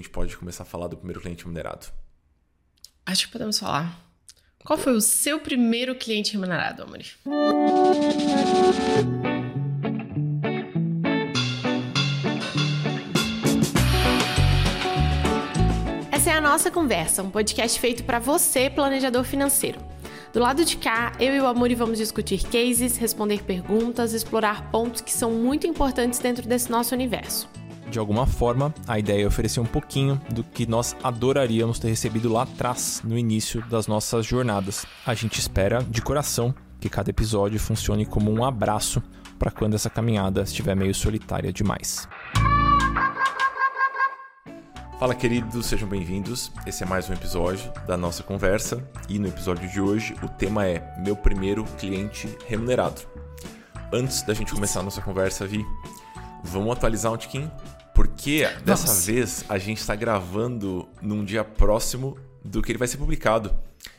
gente pode começar a falar do primeiro cliente remunerado. Acho que podemos falar. Qual foi o seu primeiro cliente remunerado, Amori? Essa é a nossa conversa, um podcast feito para você, planejador financeiro. Do lado de cá, eu e o Amori vamos discutir cases, responder perguntas, explorar pontos que são muito importantes dentro desse nosso universo. De alguma forma, a ideia é oferecer um pouquinho do que nós adoraríamos ter recebido lá atrás, no início das nossas jornadas. A gente espera, de coração, que cada episódio funcione como um abraço para quando essa caminhada estiver meio solitária demais. Fala, queridos, sejam bem-vindos. Esse é mais um episódio da nossa conversa e no episódio de hoje o tema é Meu primeiro cliente remunerado. Antes da gente começar a nossa conversa, Vi, vamos atualizar um tiquinho? Porque dessa vez a gente está gravando num dia próximo do que ele vai ser publicado.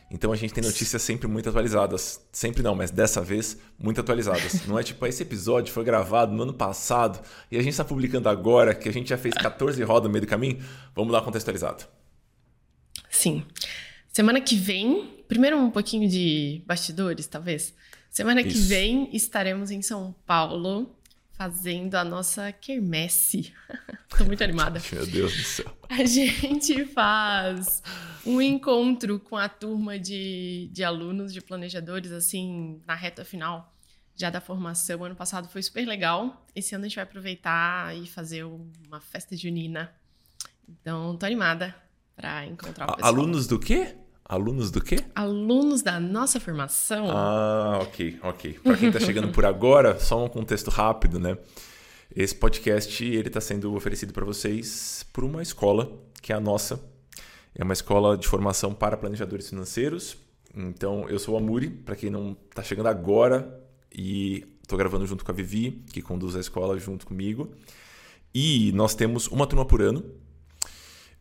Então a gente tem notícias sempre muito atualizadas. Sempre não, mas dessa vez muito atualizadas. Não é tipo, esse episódio foi gravado no ano passado e a gente está publicando agora, que a gente já fez 14 rodas no meio do caminho. Vamos lá contextualizado. Sim. Semana que vem, primeiro um pouquinho de bastidores, talvez. Semana Isso. que vem estaremos em São Paulo fazendo a nossa quermesse. Tô muito animada. Meu Deus do céu. A gente faz um encontro com a turma de, de alunos, de planejadores, assim, na reta final já da formação. Ano passado foi super legal. Esse ano a gente vai aproveitar e fazer uma festa junina. Então, tô animada para encontrar o pessoal. Alunos do quê? Alunos do quê? Alunos da nossa formação. Ah, ok, ok. Para quem está chegando por agora, só um contexto rápido, né? Esse podcast ele está sendo oferecido para vocês por uma escola que é a nossa. É uma escola de formação para planejadores financeiros. Então, eu sou o Amuri, para quem não está chegando agora, e estou gravando junto com a Vivi, que conduz a escola junto comigo. E nós temos uma turma por ano.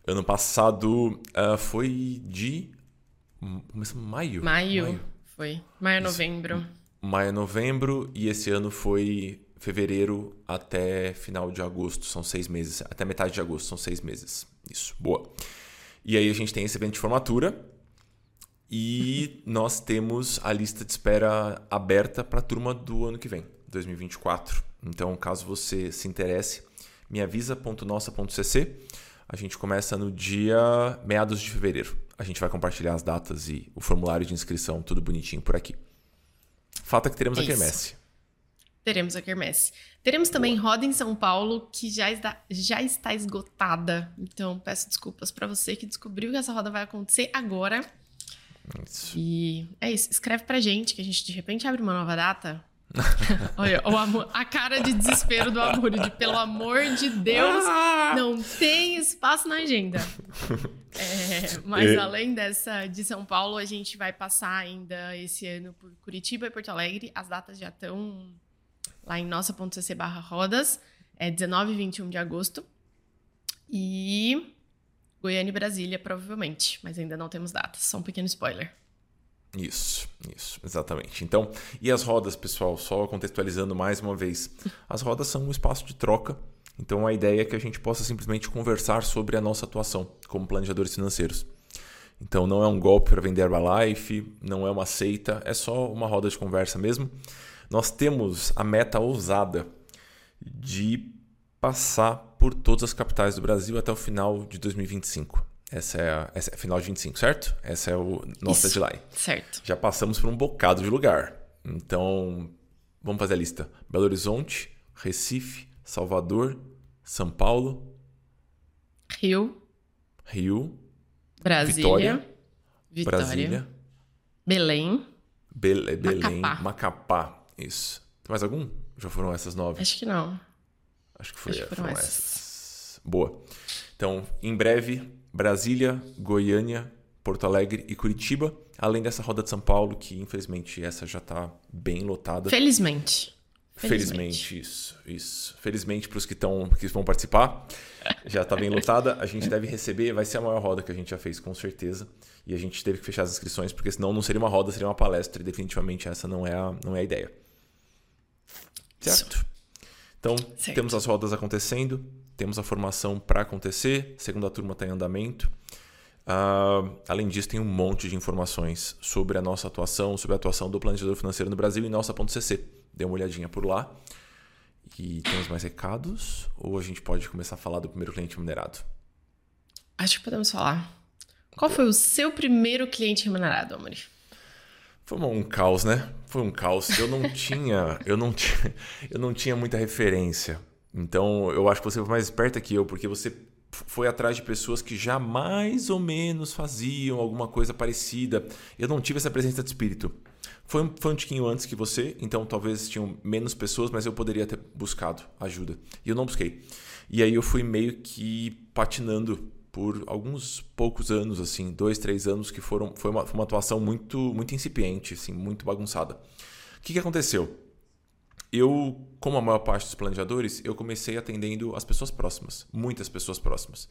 Ano passado uh, foi de Maio? Maio. Maio. Foi. Maio, novembro. Maio, novembro. E esse ano foi fevereiro até final de agosto. São seis meses. Até metade de agosto. São seis meses. Isso. Boa. E aí a gente tem esse evento de formatura. E nós temos a lista de espera aberta para a turma do ano que vem, 2024. Então, caso você se interesse, me avisa.nossa.cc. A gente começa no dia meados de fevereiro. A gente vai compartilhar as datas e o formulário de inscrição, tudo bonitinho por aqui. Falta que teremos Isso. a quermesse. Teremos a quermesse. Teremos também Boa. roda em São Paulo, que já está, já está esgotada. Então, peço desculpas para você que descobriu que essa roda vai acontecer agora. Isso. E é isso. Escreve pra gente que a gente de repente abre uma nova data. Olha, o amor, a cara de desespero do amor, de pelo amor de Deus, ah! não tem espaço na agenda. É, mas além dessa de São Paulo, a gente vai passar ainda esse ano por Curitiba e Porto Alegre. As datas já estão lá em nossa.cc barra rodas. É 19 e 21 de agosto. E Goiânia e Brasília, provavelmente. Mas ainda não temos datas. Só um pequeno spoiler. Isso, isso, exatamente. Então, e as rodas, pessoal, só contextualizando mais uma vez. As rodas são um espaço de troca. Então, a ideia é que a gente possa simplesmente conversar sobre a nossa atuação como planejadores financeiros. Então, não é um golpe para vender Herbalife, não é uma seita, é só uma roda de conversa mesmo. Nós temos a meta ousada de passar por todas as capitais do Brasil até o final de 2025. Essa é, a, essa é final de 25, certo? Essa é o nosso Isso, deadline. Certo. Já passamos por um bocado de lugar. Então, vamos fazer a lista. Belo Horizonte, Recife, Salvador, São Paulo, Rio, Rio, Brasília, Vitória, Vitória Brasília, Belém, Be Belém, Macapá. Macapá. Isso. Tem mais algum? Já foram essas nove? Acho que não. Acho que, foi, Acho que foram, foram essas. essas. Boa. Então, em breve, Brasília, Goiânia, Porto Alegre e Curitiba, além dessa roda de São Paulo, que infelizmente essa já está bem lotada. Felizmente. Felizmente, Felizmente isso, isso. Felizmente para os que, que vão participar, já está bem lotada. A gente deve receber, vai ser a maior roda que a gente já fez, com certeza. E a gente teve que fechar as inscrições, porque senão não seria uma roda, seria uma palestra. E definitivamente essa não é a, não é a ideia. Certo? Então, certo. temos as rodas acontecendo temos a formação para acontecer, segunda turma está em andamento. Uh, além disso, tem um monte de informações sobre a nossa atuação, sobre a atuação do planejador financeiro no Brasil em nossa.cc. Dê uma olhadinha por lá. E temos mais recados? Ou a gente pode começar a falar do primeiro cliente remunerado? Acho que podemos falar. Qual foi o seu primeiro cliente remunerado, Amori? Foi um caos, né? Foi um caos. Eu não tinha, eu não tinha, eu não tinha muita referência. Então, eu acho que você foi mais esperta que eu, porque você foi atrás de pessoas que já mais ou menos faziam alguma coisa parecida. Eu não tive essa presença de espírito. Foi um, foi um tiquinho antes que você, então talvez tinham menos pessoas, mas eu poderia ter buscado ajuda. E eu não busquei. E aí eu fui meio que patinando por alguns poucos anos, assim, dois, três anos, que foram foi uma, foi uma atuação muito muito incipiente, assim, muito bagunçada. O que, que aconteceu? Eu, como a maior parte dos planejadores, eu comecei atendendo as pessoas próximas, muitas pessoas próximas.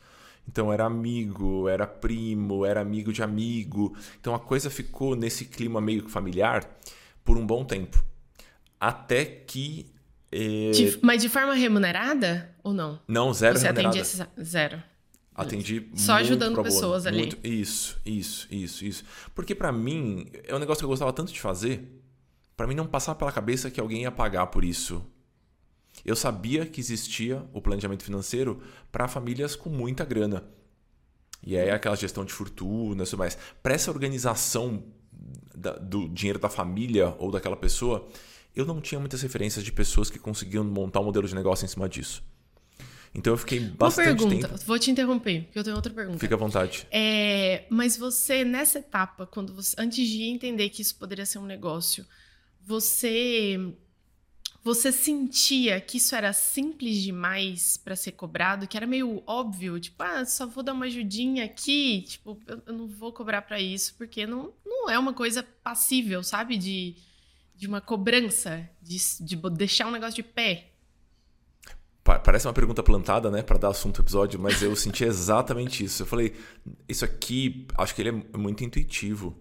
Então era amigo, era primo, era amigo de amigo. Então a coisa ficou nesse clima meio familiar por um bom tempo. Até que. Eh... De, mas de forma remunerada ou não? Não, zero Você remunerada. Você atendia zero. Atendi Só ajudando pessoas ali. Muito, isso, isso, isso, isso. Porque para mim, é um negócio que eu gostava tanto de fazer, para mim não passava pela cabeça que alguém ia pagar por isso. Eu sabia que existia o planejamento financeiro para famílias com muita grana. E aí aquela gestão de fortuna e tudo mais. Para essa organização da, do dinheiro da família ou daquela pessoa, eu não tinha muitas referências de pessoas que conseguiam montar um modelo de negócio em cima disso. Então eu fiquei bastante Uma pergunta, tempo... vou te interromper, porque eu tenho outra pergunta. Fica à vontade. É, mas você, nessa etapa, quando você, antes de entender que isso poderia ser um negócio, você você sentia que isso era simples demais para ser cobrado, que era meio óbvio, tipo, ah, só vou dar uma ajudinha aqui, tipo, eu, não vou cobrar para isso, porque não, não é uma coisa passível, sabe, de, de uma cobrança, de, de deixar um negócio de pé. Parece uma pergunta plantada, né, para dar assunto ao episódio, mas eu senti exatamente isso. Eu falei, isso aqui, acho que ele é muito intuitivo.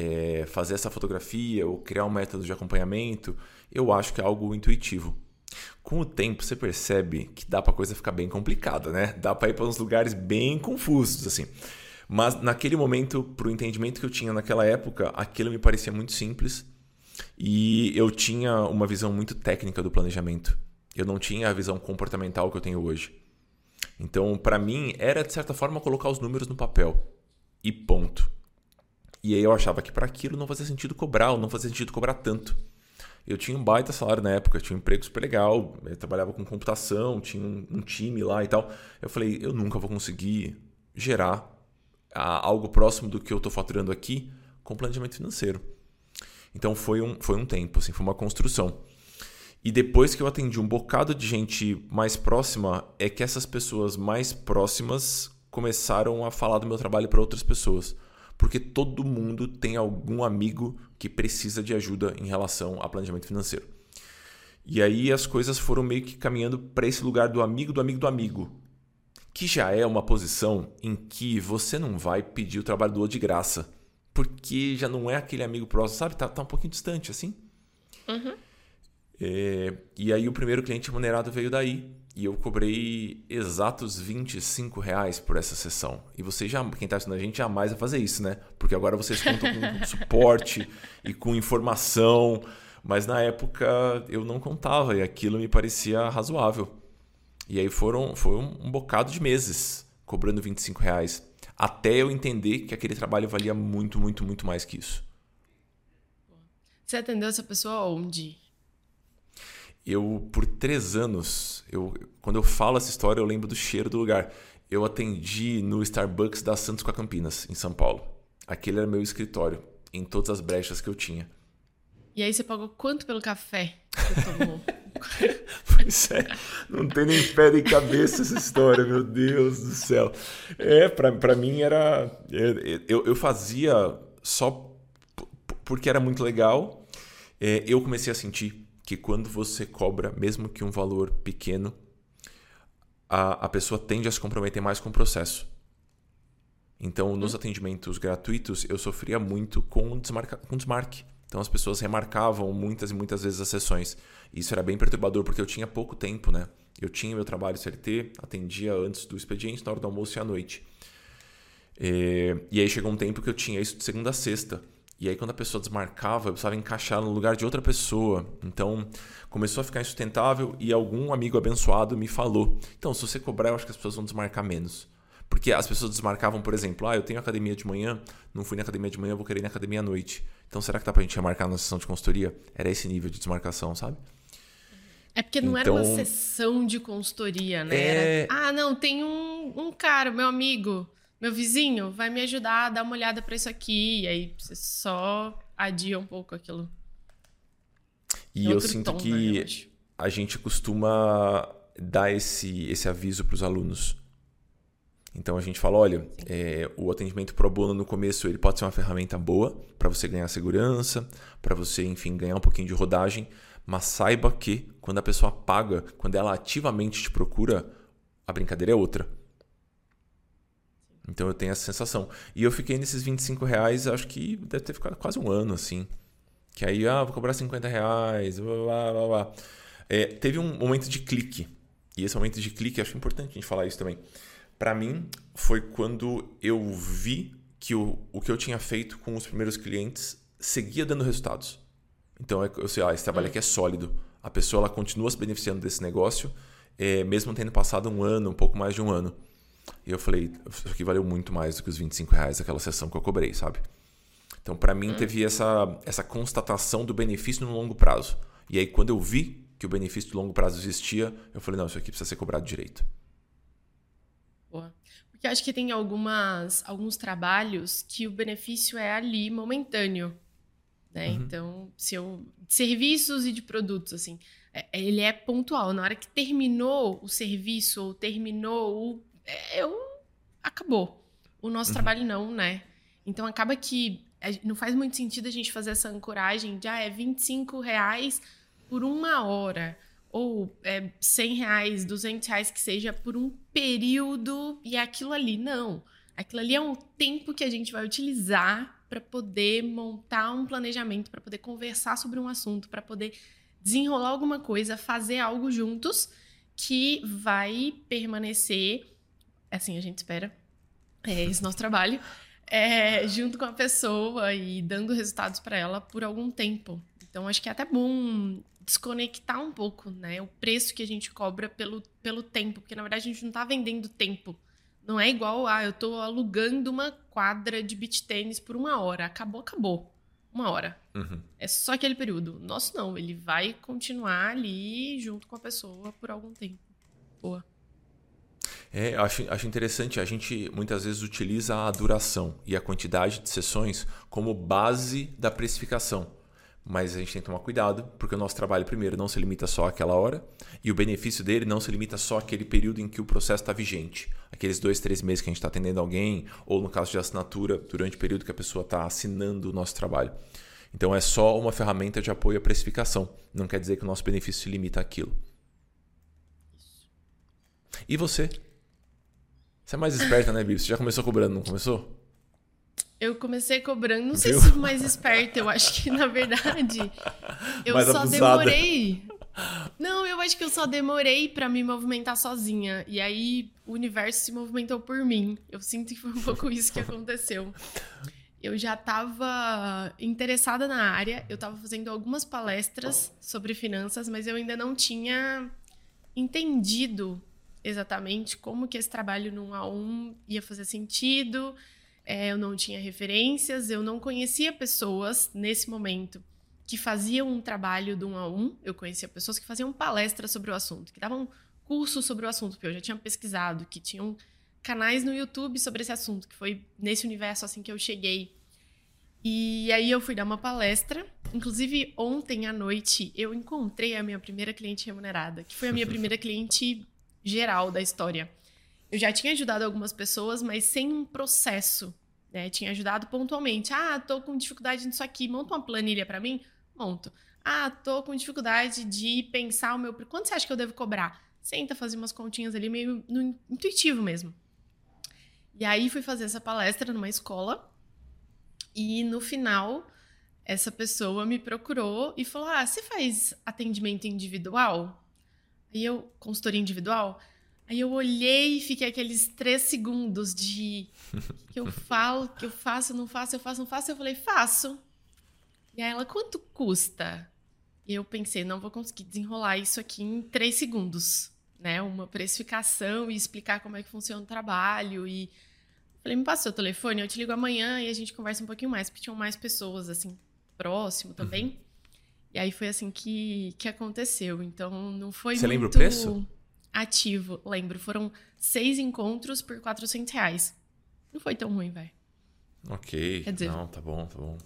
É, fazer essa fotografia ou criar um método de acompanhamento, eu acho que é algo intuitivo. Com o tempo, você percebe que dá para coisa ficar bem complicada, né? Dá para ir para uns lugares bem confusos, assim. Mas naquele momento, para o entendimento que eu tinha naquela época, aquilo me parecia muito simples e eu tinha uma visão muito técnica do planejamento eu não tinha a visão comportamental que eu tenho hoje. Então, para mim, era de certa forma colocar os números no papel e ponto. E aí eu achava que para aquilo não fazia sentido cobrar, ou não fazia sentido cobrar tanto. Eu tinha um baita salário na época, tinha um emprego super legal, trabalhava com computação, tinha um, um time lá e tal. Eu falei, eu nunca vou conseguir gerar algo próximo do que eu estou faturando aqui com planejamento financeiro. Então foi um, foi um tempo, assim, foi uma construção. E depois que eu atendi um bocado de gente mais próxima, é que essas pessoas mais próximas começaram a falar do meu trabalho para outras pessoas. Porque todo mundo tem algum amigo que precisa de ajuda em relação a planejamento financeiro. E aí as coisas foram meio que caminhando para esse lugar do amigo do amigo do amigo. Que já é uma posição em que você não vai pedir o trabalho do outro de graça. Porque já não é aquele amigo próximo, sabe? Tá, tá um pouquinho distante, assim. Uhum. É, e aí o primeiro cliente remunerado veio daí. E eu cobrei exatos 25 reais por essa sessão. E você já, quem está assistindo a gente, jamais vai fazer isso, né? Porque agora vocês contam com suporte e com informação. Mas na época eu não contava e aquilo me parecia razoável. E aí foram, foi um, bocado de meses cobrando 25 reais. Até eu entender que aquele trabalho valia muito, muito, muito mais que isso. Você atendeu essa pessoa onde? Eu por três anos, eu, quando eu falo essa história, eu lembro do cheiro do lugar. Eu atendi no Starbucks da Santos com a Campinas, em São Paulo. Aquele era meu escritório, em todas as brechas que eu tinha. E aí você pagou quanto pelo café que você tomou? pois é, não tem nem pé nem cabeça essa história, meu Deus do céu. É, pra, pra mim era. É, eu, eu fazia só porque era muito legal. É, eu comecei a sentir que quando você cobra, mesmo que um valor pequeno, a, a pessoa tende a se comprometer mais com o processo. Então, nos uhum. atendimentos gratuitos, eu sofria muito com, desmarca, com desmarque. Então, as pessoas remarcavam muitas e muitas vezes as sessões. Isso era bem perturbador, porque eu tinha pouco tempo, né? Eu tinha meu trabalho CLT, atendia antes do expediente, na hora do almoço e à noite. É, e aí chegou um tempo que eu tinha isso de segunda a sexta. E aí, quando a pessoa desmarcava, eu precisava encaixar no lugar de outra pessoa. Então, começou a ficar insustentável e algum amigo abençoado me falou: Então, se você cobrar, eu acho que as pessoas vão desmarcar menos. Porque as pessoas desmarcavam, por exemplo, ah, eu tenho academia de manhã, não fui na academia de manhã, vou querer ir na academia à noite. Então, será que dá pra gente marcar na sessão de consultoria? Era esse nível de desmarcação, sabe? É porque não então, era uma então sessão de consultoria, né? É... Era, ah, não, tem um, um cara, meu amigo meu vizinho vai me ajudar a dar uma olhada para isso aqui. E aí você só adia um pouco aquilo. E eu sinto tom, que né, eu a gente costuma dar esse, esse aviso para os alunos. Então a gente fala, olha, é, o atendimento pro bono no começo ele pode ser uma ferramenta boa para você ganhar segurança, para você, enfim, ganhar um pouquinho de rodagem, mas saiba que quando a pessoa paga, quando ela ativamente te procura, a brincadeira é outra. Então eu tenho essa sensação. E eu fiquei nesses 25 reais, acho que deve ter ficado quase um ano, assim. Que aí, ah, vou cobrar 50 reais, blá, blá, blá. É, teve um momento de clique. E esse momento de clique, acho importante a gente falar isso também. Para mim, foi quando eu vi que o, o que eu tinha feito com os primeiros clientes seguia dando resultados. Então, é eu sei, ah, esse trabalho hum. aqui é sólido. A pessoa ela continua se beneficiando desse negócio, é, mesmo tendo passado um ano, um pouco mais de um ano. E eu falei, isso aqui valeu muito mais do que os 25 reais daquela sessão que eu cobrei, sabe? Então, para mim, hum. teve essa, essa constatação do benefício no longo prazo. E aí, quando eu vi que o benefício do longo prazo existia, eu falei, não, isso aqui precisa ser cobrado direito. Boa. Porque acho que tem algumas, alguns trabalhos que o benefício é ali, momentâneo. Né? Uhum. Então, se eu, de serviços e de produtos, assim, é, ele é pontual. Na hora que terminou o serviço ou terminou o é, eu acabou. O nosso uhum. trabalho não, né? Então acaba que não faz muito sentido a gente fazer essa ancoragem de ah, é 25 reais por uma hora. Ou é 100 reais, 200 reais que seja por um período e é aquilo ali. Não. Aquilo ali é um tempo que a gente vai utilizar para poder montar um planejamento, para poder conversar sobre um assunto, para poder desenrolar alguma coisa, fazer algo juntos que vai permanecer assim a gente espera, é esse nosso trabalho, é, junto com a pessoa e dando resultados para ela por algum tempo. Então acho que é até bom desconectar um pouco, né? O preço que a gente cobra pelo, pelo tempo, porque na verdade a gente não está vendendo tempo. Não é igual, ah, eu estou alugando uma quadra de beach tênis por uma hora. Acabou, acabou. Uma hora. Uhum. É só aquele período. Nosso não, ele vai continuar ali junto com a pessoa por algum tempo. Boa. É, acho, acho interessante, a gente muitas vezes utiliza a duração e a quantidade de sessões como base da precificação. Mas a gente tem que tomar cuidado, porque o nosso trabalho, primeiro, não se limita só àquela hora, e o benefício dele não se limita só àquele período em que o processo está vigente. Aqueles dois, três meses que a gente está atendendo alguém, ou no caso de assinatura, durante o período que a pessoa está assinando o nosso trabalho. Então é só uma ferramenta de apoio à precificação. Não quer dizer que o nosso benefício se limita àquilo. E você? Você é mais esperta, né, Bibi? Você já começou cobrando, não começou? Eu comecei cobrando, não sei Viu? se mais esperta. Eu acho que, na verdade, eu mais só abusada. demorei. Não, eu acho que eu só demorei para me movimentar sozinha. E aí o universo se movimentou por mim. Eu sinto que foi um pouco isso que aconteceu. Eu já estava interessada na área, eu estava fazendo algumas palestras sobre finanças, mas eu ainda não tinha entendido exatamente como que esse trabalho 1 a 1 ia fazer sentido. É, eu não tinha referências, eu não conhecia pessoas nesse momento que faziam um trabalho do 1 a 1. Eu conhecia pessoas que faziam palestras sobre o assunto, que davam cursos sobre o assunto, que eu já tinha pesquisado, que tinham canais no YouTube sobre esse assunto, que foi nesse universo assim que eu cheguei. E aí eu fui dar uma palestra. Inclusive, ontem à noite eu encontrei a minha primeira cliente remunerada, que foi a minha primeira cliente geral da história. Eu já tinha ajudado algumas pessoas, mas sem um processo. Né? Tinha ajudado pontualmente. Ah, tô com dificuldade nisso aqui, monta uma planilha para mim? Monto. Ah, tô com dificuldade de pensar o meu. Quanto você acha que eu devo cobrar? Senta fazer umas continhas ali, meio no intuitivo mesmo. E aí fui fazer essa palestra numa escola. E no final, essa pessoa me procurou e falou: Ah, você faz atendimento individual? Aí eu, consultoria individual, aí eu olhei e fiquei aqueles três segundos de que, eu falo, que eu faço, não faço, eu faço, não faço. Eu falei, faço. E aí ela, quanto custa? E eu pensei, não vou conseguir desenrolar isso aqui em três segundos, né? Uma precificação e explicar como é que funciona o trabalho. E falei, me passa o seu telefone, eu te ligo amanhã e a gente conversa um pouquinho mais, porque tinham mais pessoas, assim, próximo também. Uhum. E aí foi assim que, que aconteceu. Então não foi Você muito lembra o preço? ativo. Lembro, foram seis encontros por 400 reais. Não foi tão ruim, velho. Ok. Quer dizer, não, tá bom, tá bom.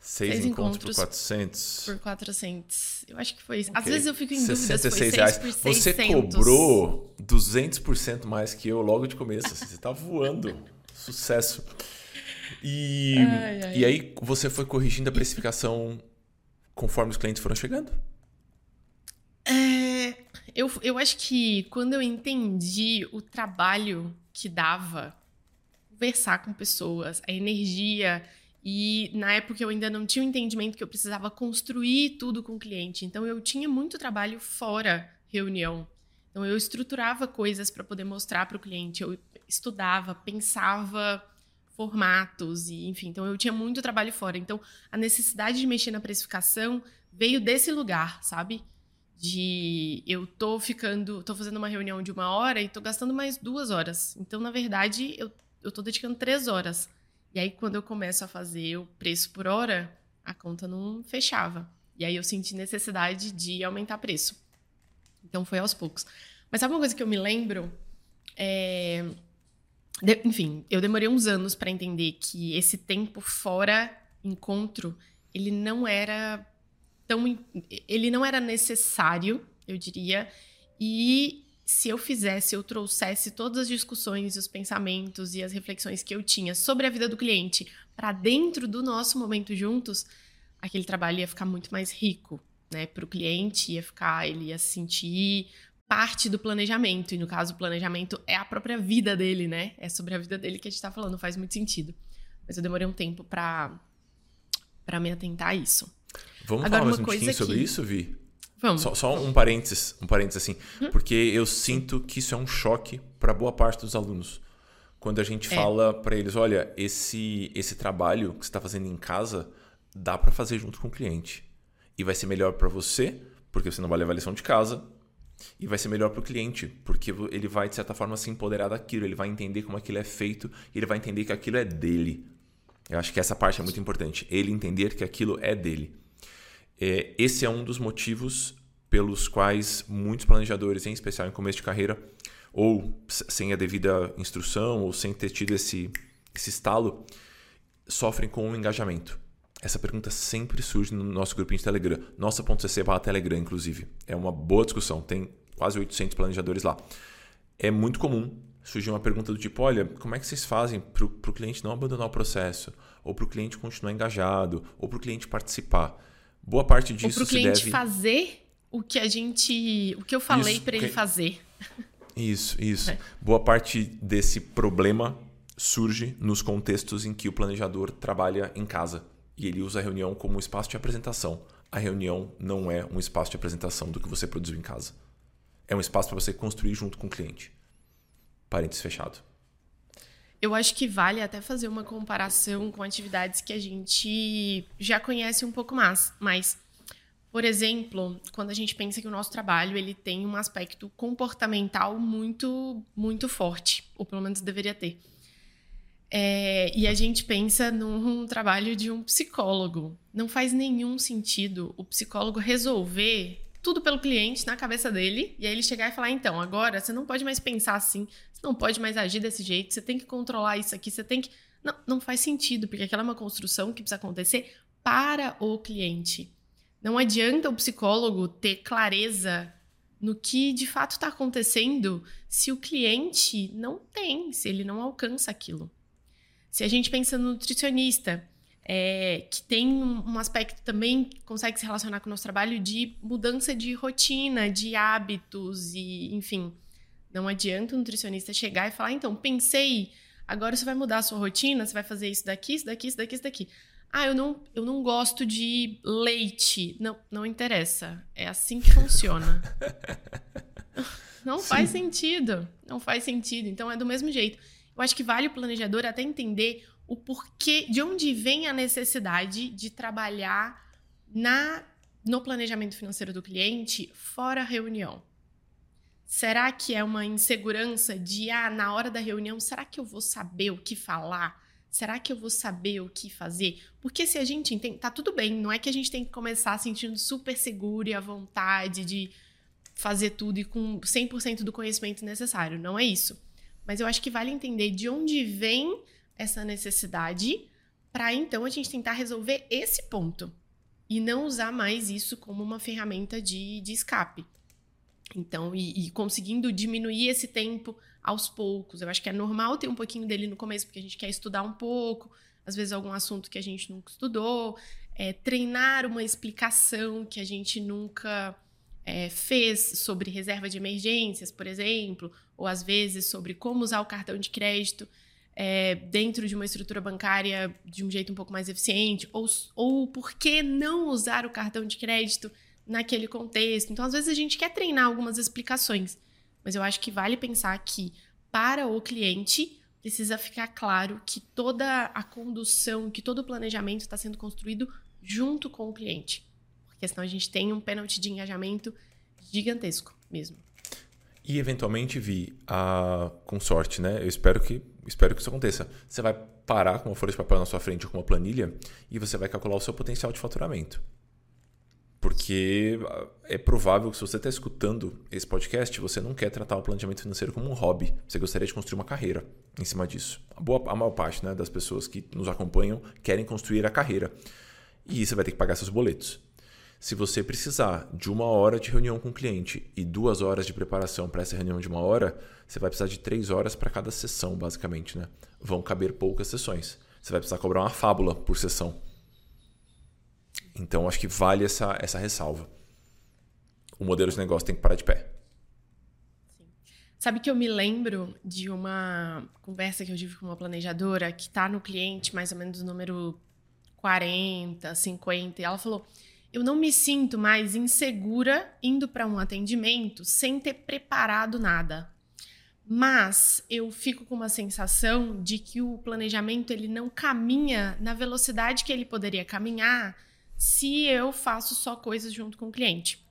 Seis, seis encontros, encontros por 400. Por 400. Eu acho que foi isso. Okay. Às vezes eu fico em dúvida se foi 6 reais. por 600. Você cobrou 200% mais que eu logo de começo. Assim, você tá voando. Sucesso. E, ai, ai. e aí você foi corrigindo a precificação conforme os clientes foram chegando? É, eu, eu acho que quando eu entendi o trabalho que dava conversar com pessoas, a energia. E na época eu ainda não tinha o entendimento que eu precisava construir tudo com o cliente. Então eu tinha muito trabalho fora reunião. Então eu estruturava coisas para poder mostrar para o cliente. Eu estudava, pensava formatos e enfim. Então eu tinha muito trabalho fora. Então a necessidade de mexer na precificação veio desse lugar, sabe? De eu tô ficando, tô fazendo uma reunião de uma hora e tô gastando mais duas horas. Então na verdade eu eu tô dedicando três horas. E aí quando eu começo a fazer o preço por hora, a conta não fechava. E aí eu senti necessidade de aumentar preço. Então foi aos poucos. Mas sabe uma coisa que eu me lembro? É, de, enfim, eu demorei uns anos para entender que esse tempo fora encontro, ele não era tão ele não era necessário, eu diria, e se eu fizesse, eu trouxesse todas as discussões, os pensamentos e as reflexões que eu tinha sobre a vida do cliente para dentro do nosso momento juntos, aquele trabalho ia ficar muito mais rico, né? Para o cliente ia ficar, ele ia se sentir parte do planejamento. E no caso, o planejamento é a própria vida dele, né? É sobre a vida dele que a gente está falando, faz muito sentido. Mas eu demorei um tempo para para me atentar a isso. Vamos Agora, falar mais um pouquinho sobre isso, Vi? Vamos. Só, só um parênteses, um parênteses assim, hum? porque eu sinto que isso é um choque para boa parte dos alunos. Quando a gente é. fala para eles, olha, esse esse trabalho que você está fazendo em casa dá para fazer junto com o cliente e vai ser melhor para você, porque você não vai levar a lição de casa, e vai ser melhor para o cliente, porque ele vai, de certa forma, se empoderar daquilo, ele vai entender como aquilo é feito e ele vai entender que aquilo é dele. Eu acho que essa parte é muito importante. Ele entender que aquilo é dele. É, esse é um dos motivos pelos quais muitos planejadores, em especial em começo de carreira, ou sem a devida instrução, ou sem ter tido esse, esse estalo, sofrem com o engajamento. Essa pergunta sempre surge no nosso grupinho de Telegram. Nossa.cc barra Telegram, inclusive. É uma boa discussão. Tem quase 800 planejadores lá. É muito comum surgir uma pergunta do tipo: olha, como é que vocês fazem para o cliente não abandonar o processo? Ou para o cliente continuar engajado? Ou para o cliente participar? Boa parte disso ou para o cliente deve... fazer o que a gente. o que eu falei para ele fazer. Isso, isso. É. Boa parte desse problema surge nos contextos em que o planejador trabalha em casa e ele usa a reunião como um espaço de apresentação. A reunião não é um espaço de apresentação do que você produziu em casa. É um espaço para você construir junto com o cliente. Parênteses fechado. Eu acho que vale até fazer uma comparação com atividades que a gente já conhece um pouco mais. Mas, por exemplo, quando a gente pensa que o nosso trabalho ele tem um aspecto comportamental muito, muito forte, ou pelo menos deveria ter. É, e a gente pensa num trabalho de um psicólogo. Não faz nenhum sentido o psicólogo resolver tudo pelo cliente na cabeça dele e aí ele chegar e falar: então, agora você não pode mais pensar assim, você não pode mais agir desse jeito, você tem que controlar isso aqui, você tem que. Não, não faz sentido, porque aquela é uma construção que precisa acontecer para o cliente. Não adianta o psicólogo ter clareza no que de fato está acontecendo se o cliente não tem, se ele não alcança aquilo. Se a gente pensa no nutricionista, é, que tem um aspecto também que consegue se relacionar com o nosso trabalho de mudança de rotina, de hábitos e, enfim. Não adianta o nutricionista chegar e falar, então, pensei, agora você vai mudar a sua rotina, você vai fazer isso daqui, isso daqui, isso daqui, isso daqui. Ah, eu não, eu não gosto de leite. Não, não interessa. É assim que funciona. não Sim. faz sentido. Não faz sentido. Então é do mesmo jeito. Eu acho que vale o planejador até entender o porquê, de onde vem a necessidade de trabalhar na no planejamento financeiro do cliente fora reunião. Será que é uma insegurança de, ah, na hora da reunião, será que eu vou saber o que falar? Será que eu vou saber o que fazer? Porque se a gente entende, tá tudo bem, não é que a gente tem que começar sentindo super seguro e à vontade de fazer tudo e com 100% do conhecimento necessário, não é isso. Mas eu acho que vale entender de onde vem essa necessidade para então a gente tentar resolver esse ponto e não usar mais isso como uma ferramenta de, de escape. Então, e, e, conseguindo diminuir esse tempo aos poucos. Eu acho que é normal ter um pouquinho dele no começo, porque a gente quer estudar um pouco, às vezes algum assunto que a gente nunca estudou, é, treinar uma explicação que a gente nunca é, fez sobre reserva de emergências, por exemplo, ou às vezes sobre como usar o cartão de crédito é, dentro de uma estrutura bancária de um jeito um pouco mais eficiente, ou, ou por que não usar o cartão de crédito naquele contexto. Então, às vezes, a gente quer treinar algumas explicações, mas eu acho que vale pensar que, para o cliente, precisa ficar claro que toda a condução, que todo o planejamento está sendo construído junto com o cliente. Porque senão a gente tem um pênalti de engajamento gigantesco mesmo. E eventualmente vi a com sorte, né? Eu espero que espero que isso aconteça. Você vai parar com uma folha de papel na sua frente ou com uma planilha e você vai calcular o seu potencial de faturamento. Porque é provável que se você está escutando esse podcast, você não quer tratar o planejamento financeiro como um hobby. Você gostaria de construir uma carreira em cima disso. A, boa, a maior parte né, das pessoas que nos acompanham querem construir a carreira. E você vai ter que pagar seus boletos. Se você precisar de uma hora de reunião com o cliente e duas horas de preparação para essa reunião de uma hora, você vai precisar de três horas para cada sessão, basicamente. Né? Vão caber poucas sessões. Você vai precisar cobrar uma fábula por sessão. Então, acho que vale essa, essa ressalva. O modelo de negócio tem que parar de pé. Sim. Sabe que eu me lembro de uma conversa que eu tive com uma planejadora que está no cliente, mais ou menos número 40, 50, e ela falou eu não me sinto mais insegura indo para um atendimento sem ter preparado nada. Mas eu fico com uma sensação de que o planejamento ele não caminha na velocidade que ele poderia caminhar se eu faço só coisas junto com o cliente.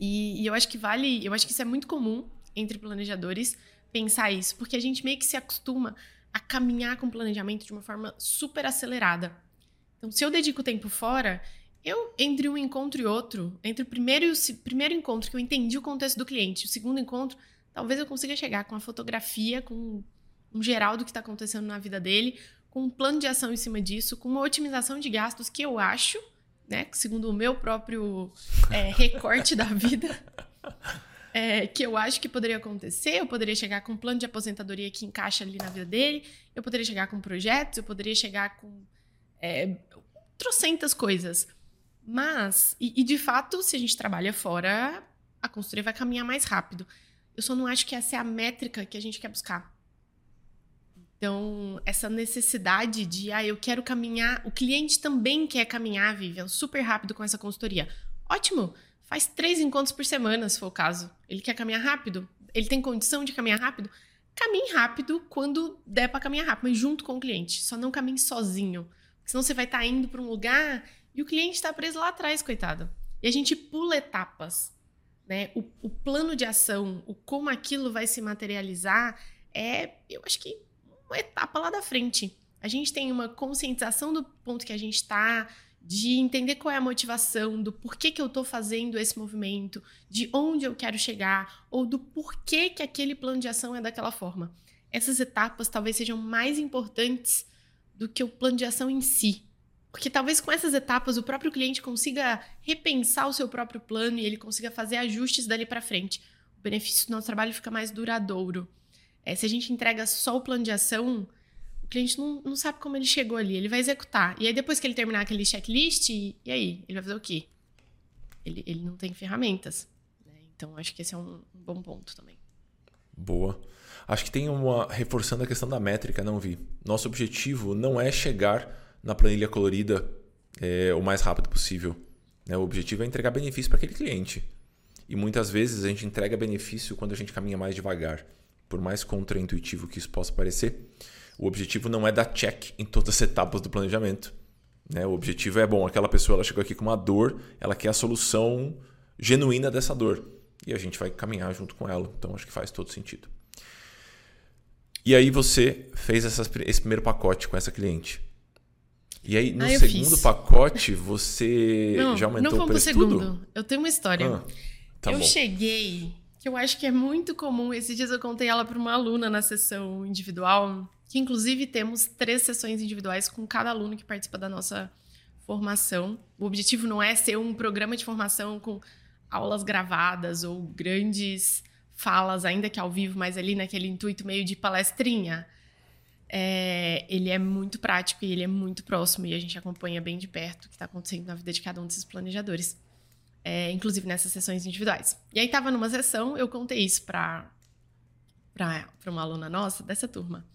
E, e eu acho que vale, eu acho que isso é muito comum entre planejadores pensar isso, porque a gente meio que se acostuma a caminhar com o planejamento de uma forma super acelerada. Então, se eu dedico tempo fora, eu, entre um encontro e outro, entre o primeiro, e o primeiro encontro, que eu entendi o contexto do cliente, o segundo encontro, talvez eu consiga chegar com a fotografia, com um geral do que está acontecendo na vida dele, com um plano de ação em cima disso, com uma otimização de gastos que eu acho, né, segundo o meu próprio é, recorte da vida, é, que eu acho que poderia acontecer. Eu poderia chegar com um plano de aposentadoria que encaixa ali na vida dele, eu poderia chegar com projetos, eu poderia chegar com é, trocentas coisas. Mas, e, e, de fato, se a gente trabalha fora, a consultoria vai caminhar mais rápido. Eu só não acho que essa é a métrica que a gente quer buscar. Então, essa necessidade de, ah, eu quero caminhar, o cliente também quer caminhar, Vivian, super rápido com essa consultoria. Ótimo! Faz três encontros por semana, se for o caso. Ele quer caminhar rápido? Ele tem condição de caminhar rápido? Caminhe rápido quando der para caminhar rápido, mas junto com o cliente. Só não caminhe sozinho. Porque senão você vai estar tá indo para um lugar e o cliente está preso lá atrás, coitado. E a gente pula etapas. Né? O, o, plano de ação, o como aquilo vai se materializar, é, eu acho que, uma etapa lá da frente. A gente tem uma conscientização do ponto que a gente está, de entender qual é a motivação, do porquê que eu estou fazendo esse movimento, de onde eu quero chegar, ou do porquê que aquele plano de ação é daquela forma. Essas etapas talvez sejam mais importantes do que o plano de ação em si. Porque talvez com essas etapas o próprio cliente consiga repensar o seu próprio plano e ele consiga fazer ajustes dali para frente. O benefício do nosso trabalho fica mais duradouro. É, se a gente entrega só o plano de ação, o cliente não, não sabe como ele chegou ali. Ele vai executar. E aí, depois que ele terminar aquele checklist, e, e aí? Ele vai fazer o quê? Ele, ele não tem ferramentas. Né? Então, acho que esse é um, um bom ponto também. Boa. Acho que tem uma. Reforçando a questão da métrica, não vi. Nosso objetivo não é chegar na planilha colorida é, o mais rápido possível. Né? O objetivo é entregar benefício para aquele cliente. E muitas vezes a gente entrega benefício quando a gente caminha mais devagar. Por mais contraintuitivo que isso possa parecer, o objetivo não é dar check em todas as etapas do planejamento. Né? O objetivo é, bom, aquela pessoa ela chegou aqui com uma dor, ela quer a solução genuína dessa dor. E a gente vai caminhar junto com ela. Então acho que faz todo sentido. E aí você fez esse primeiro pacote com essa cliente. E aí, no ah, segundo fiz. pacote, você não, já aumentou não o preço segundo. Tudo? Eu tenho uma história. Ah, tá eu bom. cheguei, que eu acho que é muito comum. Esses dias eu contei ela para uma aluna na sessão individual, que inclusive temos três sessões individuais com cada aluno que participa da nossa formação. O objetivo não é ser um programa de formação com aulas gravadas ou grandes falas, ainda que ao vivo, mas ali naquele intuito meio de palestrinha é, ele é muito prático e ele é muito próximo e a gente acompanha bem de perto o que está acontecendo na vida de cada um desses planejadores, é, inclusive nessas sessões individuais. E aí estava numa sessão, eu contei isso para para uma aluna nossa dessa turma.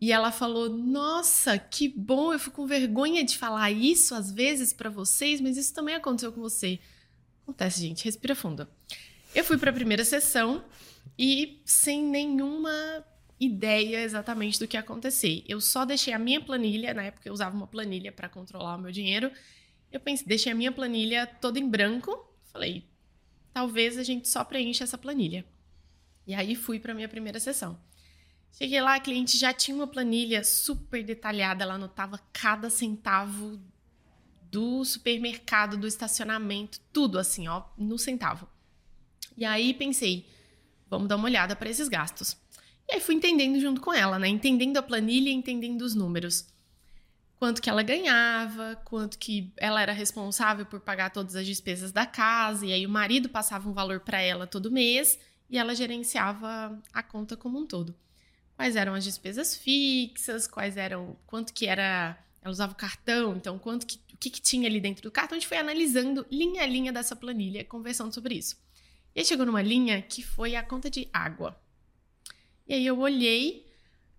E ela falou: Nossa, que bom! Eu fico com vergonha de falar isso às vezes para vocês, mas isso também aconteceu com você. Acontece, gente, respira fundo. Eu fui para a primeira sessão e sem nenhuma ideia exatamente do que ia acontecer. Eu só deixei a minha planilha, na época eu usava uma planilha para controlar o meu dinheiro. Eu pensei, deixei a minha planilha toda em branco. Falei, talvez a gente só preencha essa planilha. E aí fui para minha primeira sessão. Cheguei lá, a cliente já tinha uma planilha super detalhada, ela anotava cada centavo do supermercado, do estacionamento, tudo assim, ó, no centavo. E aí pensei, vamos dar uma olhada para esses gastos. E aí fui entendendo junto com ela, né? Entendendo a planilha e entendendo os números. Quanto que ela ganhava, quanto que ela era responsável por pagar todas as despesas da casa, e aí o marido passava um valor para ela todo mês e ela gerenciava a conta como um todo. Quais eram as despesas fixas, quais eram, quanto que era, ela usava o cartão, então quanto que, o que, que tinha ali dentro do cartão, a gente foi analisando linha a linha dessa planilha, conversando sobre isso. E aí chegou numa linha que foi a conta de água. E aí eu olhei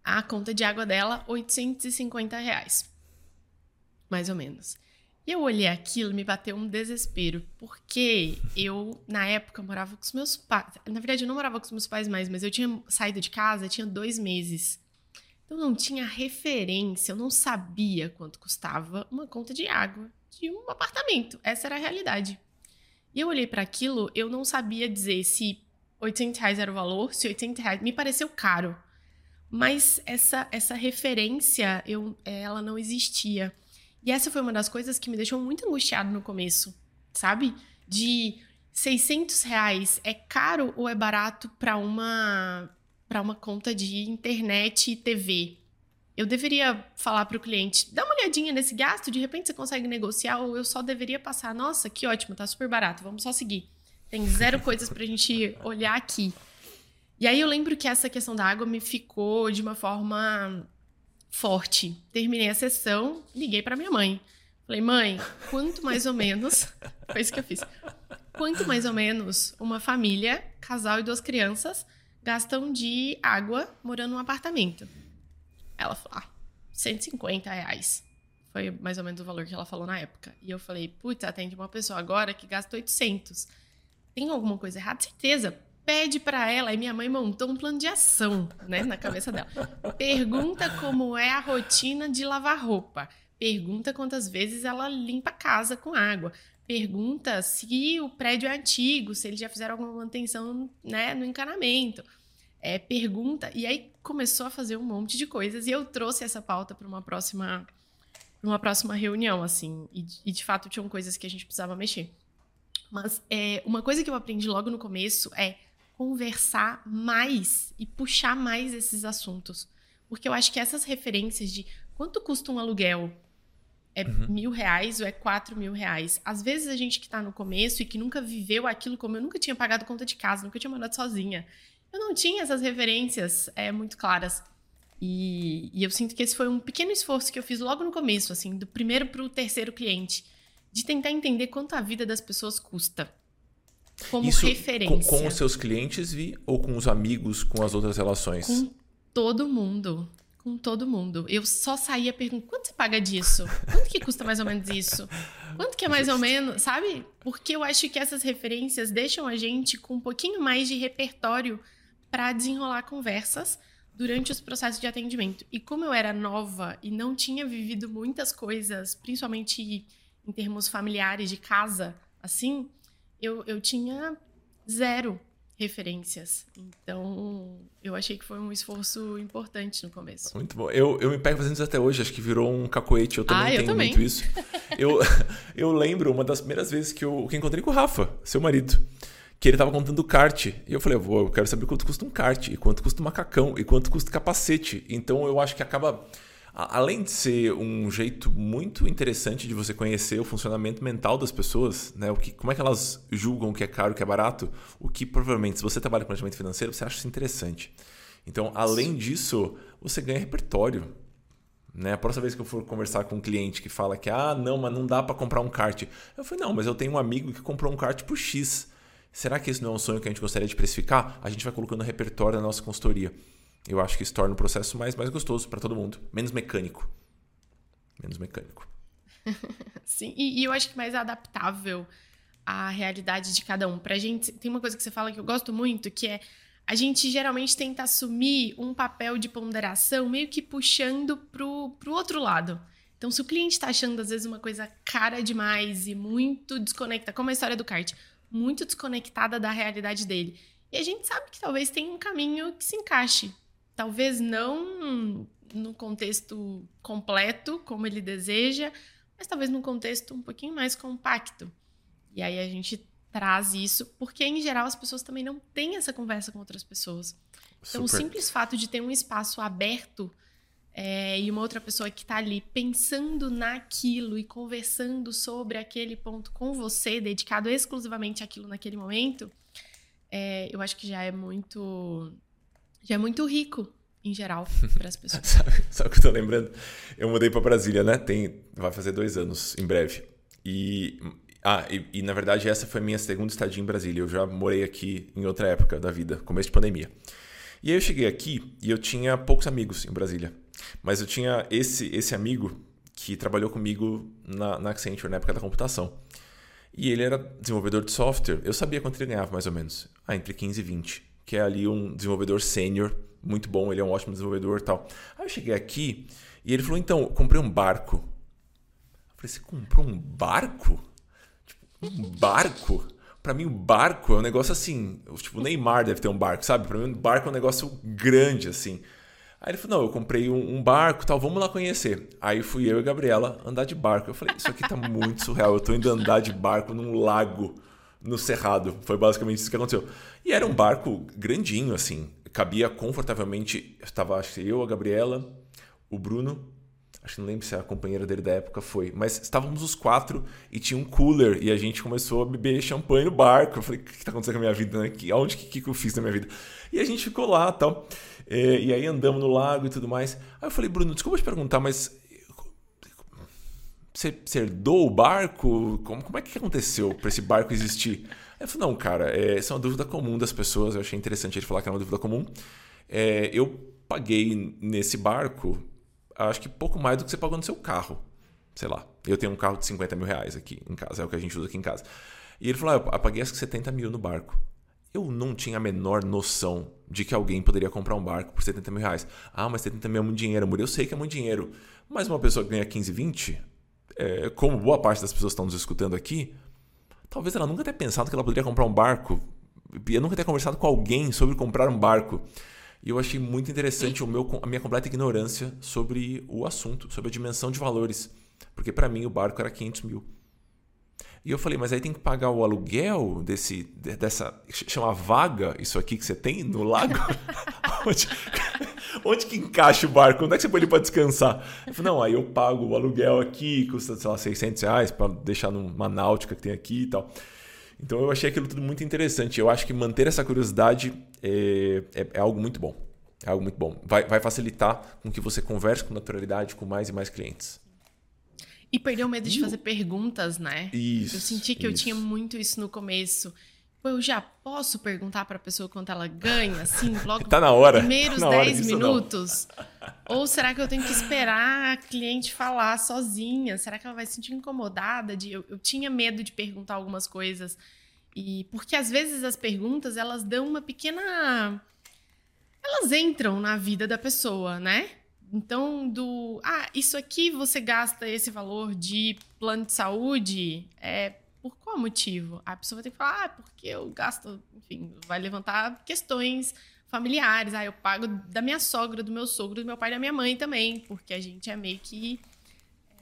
a conta de água dela, 850 reais. Mais ou menos. E eu olhei aquilo e me bateu um desespero, porque eu, na época, morava com os meus pais. Na verdade, eu não morava com os meus pais mais, mas eu tinha saído de casa, tinha dois meses. Então, não tinha referência, eu não sabia quanto custava uma conta de água de um apartamento. Essa era a realidade. E eu olhei para aquilo, eu não sabia dizer se 800 reais era o valor, se 80 reais me pareceu caro. Mas essa, essa referência, eu, ela não existia. E essa foi uma das coisas que me deixou muito angustiado no começo, sabe? De 600 reais é caro ou é barato para uma para uma conta de internet e TV? Eu deveria falar para o cliente, dá uma olhadinha nesse gasto, de repente você consegue negociar, ou eu só deveria passar, nossa, que ótimo, tá super barato, vamos só seguir. Tem zero coisas pra gente olhar aqui. E aí eu lembro que essa questão da água me ficou de uma forma forte. Terminei a sessão, liguei para minha mãe. Falei, mãe, quanto mais ou menos. Foi isso que eu fiz. Quanto mais ou menos uma família, casal e duas crianças, gastam de água morando num apartamento? Ela falou, ah, 150 reais. Foi mais ou menos o valor que ela falou na época. E eu falei, putz, atende uma pessoa agora que gasta 800 tem alguma coisa errada? Certeza. Pede para ela. E minha mãe montou um plano de ação, né, na cabeça dela. Pergunta como é a rotina de lavar roupa. Pergunta quantas vezes ela limpa a casa com água. Pergunta se o prédio é antigo, se eles já fizeram alguma manutenção né, no encanamento. É, pergunta. E aí começou a fazer um monte de coisas. E eu trouxe essa pauta para uma próxima uma próxima reunião, assim. E, e de fato tinham coisas que a gente precisava mexer. Mas é, uma coisa que eu aprendi logo no começo é conversar mais e puxar mais esses assuntos. Porque eu acho que essas referências de quanto custa um aluguel é uhum. mil reais ou é quatro mil reais. Às vezes a gente que está no começo e que nunca viveu aquilo, como eu nunca tinha pagado conta de casa, nunca tinha morado sozinha, eu não tinha essas referências é, muito claras. E, e, eu sinto que esse foi um pequeno esforço que eu fiz logo no começo, assim, do primeiro para o terceiro cliente de tentar entender quanto a vida das pessoas custa. Como Isso referência. Com, com, os seus clientes, Vi, ou com os amigos, com as outras relações? Com todo mundo. com todo mundo. Eu só saía perguntando: quanto você paga disso? Quanto que custa mais ou menos isso? Quanto que é mais ou menos, sabe? Porque eu acho que essas referências deixam a gente com um pouquinho mais de repertório para desenrolar conversas durante os processos de atendimento. E como eu era nova e não tinha vivido muitas coisas, principalmente em termos familiares de casa, assim, eu, eu tinha zero referências. Então, eu achei que foi um esforço importante no começo. Muito bom. Eu, eu me pego fazendo isso até hoje, acho que virou um cacoete. Eu também ah, tenho eu também. muito isso. Eu, eu lembro uma das primeiras vezes que eu, que encontrei com o Rafa, seu marido que ele tava contando kart. E eu falei, eu quero saber quanto custa um kart, e quanto custa um macacão, e quanto custa capacete. Então eu acho que acaba. Além de ser um jeito muito interessante de você conhecer o funcionamento mental das pessoas, né? O que, como é que elas julgam o que é caro, o que é barato, o que provavelmente, se você trabalha com planejamento financeiro, você acha isso interessante. Então, além disso, você ganha repertório. Né? A próxima vez que eu for conversar com um cliente que fala que, ah, não, mas não dá para comprar um kart. Eu falei, não, mas eu tenho um amigo que comprou um kart por X. Será que esse não é um sonho que a gente gostaria de precificar? A gente vai colocando repertório da nossa consultoria. Eu acho que isso torna o processo mais, mais gostoso para todo mundo. Menos mecânico. Menos mecânico. Sim, e, e, eu acho que mais adaptável à realidade de cada um. Pra gente, tem uma coisa que você fala que eu gosto muito, que é a gente geralmente tenta assumir um papel de ponderação meio que puxando pro, pro outro lado. Então, se o cliente está achando, às vezes, uma coisa cara demais e muito desconecta, como a história do kart, muito desconectada da realidade dele. E a gente sabe que talvez tenha um caminho que se encaixe. Talvez não no contexto completo, como ele deseja, mas talvez num contexto um pouquinho mais compacto. E aí a gente traz isso, porque em geral as pessoas também não têm essa conversa com outras pessoas. Então, Super. o simples fato de ter um espaço aberto é, e uma outra pessoa que está ali pensando naquilo e conversando sobre aquele ponto com você, dedicado exclusivamente àquilo naquele momento, é, eu acho que já é muito. Já é muito rico em geral para as pessoas. sabe, sabe o que eu tô lembrando? Eu mudei para Brasília, né? Tem, vai fazer dois anos em breve. E ah, e, e, na verdade essa foi a minha segunda estadia em Brasília. Eu já morei aqui em outra época da vida, começo de pandemia. E aí eu cheguei aqui e eu tinha poucos amigos em Brasília. Mas eu tinha esse, esse amigo que trabalhou comigo na, na Accenture, na época da computação. E ele era desenvolvedor de software. Eu sabia quanto ele ganhava, mais ou menos. Ah, entre 15 e 20. Que é ali um desenvolvedor sênior, muito bom, ele é um ótimo desenvolvedor tal. Aí eu cheguei aqui e ele falou: então, comprei um barco. Eu falei: você comprou um barco? Tipo, um barco? Pra mim, o barco é um negócio assim. Tipo, o Neymar deve ter um barco, sabe? Pra mim, um barco é um negócio grande, assim. Aí ele falou: Não, eu comprei um, um barco tal, vamos lá conhecer. Aí fui eu e a Gabriela andar de barco. Eu falei: Isso aqui tá muito surreal. Eu tô indo andar de barco num lago no Cerrado. Foi basicamente isso que aconteceu. E era um barco grandinho, assim. Cabia confortavelmente. Estava, acho que eu, a Gabriela, o Bruno. Acho que não lembro se a companheira dele da época foi. Mas estávamos os quatro e tinha um cooler. E a gente começou a beber champanhe no barco. Eu falei: O que está acontecendo com a minha vida? Né? Onde que, que eu fiz na minha vida? E a gente ficou lá tal. É, e aí andamos no lago e tudo mais. Aí eu falei, Bruno, desculpa te perguntar, mas você, herdou o barco? Como, como é que aconteceu para esse barco existir? Eu falei, não, cara, é, essa é uma dúvida comum das pessoas. Eu achei interessante ele falar que era uma dúvida comum. É, eu paguei nesse barco, acho que pouco mais do que você pagou no seu carro. Sei lá, eu tenho um carro de 50 mil reais aqui em casa, é o que a gente usa aqui em casa. E ele falou, ah, eu paguei acho que 70 mil no barco. Eu não tinha a menor noção de que alguém poderia comprar um barco por 70 mil reais. Ah, mas 70 mil é muito dinheiro, amor. Eu sei que é muito dinheiro. Mas uma pessoa que ganha 15, 20, é, como boa parte das pessoas estão nos escutando aqui, talvez ela nunca tenha pensado que ela poderia comprar um barco. E nunca tenha conversado com alguém sobre comprar um barco. E eu achei muito interessante o meu, a minha completa ignorância sobre o assunto, sobre a dimensão de valores. Porque para mim o barco era 500 mil. E eu falei, mas aí tem que pagar o aluguel desse, dessa. chama vaga, isso aqui que você tem no lago? onde, onde que encaixa o barco? Onde é que você põe ele para descansar? Eu falei, não, aí eu pago o aluguel aqui, custa, sei lá, 600 reais para deixar numa náutica que tem aqui e tal. Então eu achei aquilo tudo muito interessante. Eu acho que manter essa curiosidade é, é, é algo muito bom. É algo muito bom. Vai, vai facilitar com que você converse com naturalidade com mais e mais clientes. E perder o medo de fazer perguntas, né? Isso. Eu senti que isso. eu tinha muito isso no começo. Pô, eu já posso perguntar para a pessoa quanto ela ganha, assim, logo tá na hora. primeiros tá 10 minutos. Não. Ou será que eu tenho que esperar a cliente falar sozinha? Será que ela vai se sentir incomodada? De... Eu, eu tinha medo de perguntar algumas coisas. E porque às vezes as perguntas elas dão uma pequena. Elas entram na vida da pessoa, né? Então, do. Ah, isso aqui você gasta esse valor de plano de saúde? É por qual motivo? A pessoa vai ter que falar, ah, porque eu gasto. Enfim, vai levantar questões familiares. Ah, eu pago da minha sogra, do meu sogro, do meu pai e da minha mãe também, porque a gente é meio que.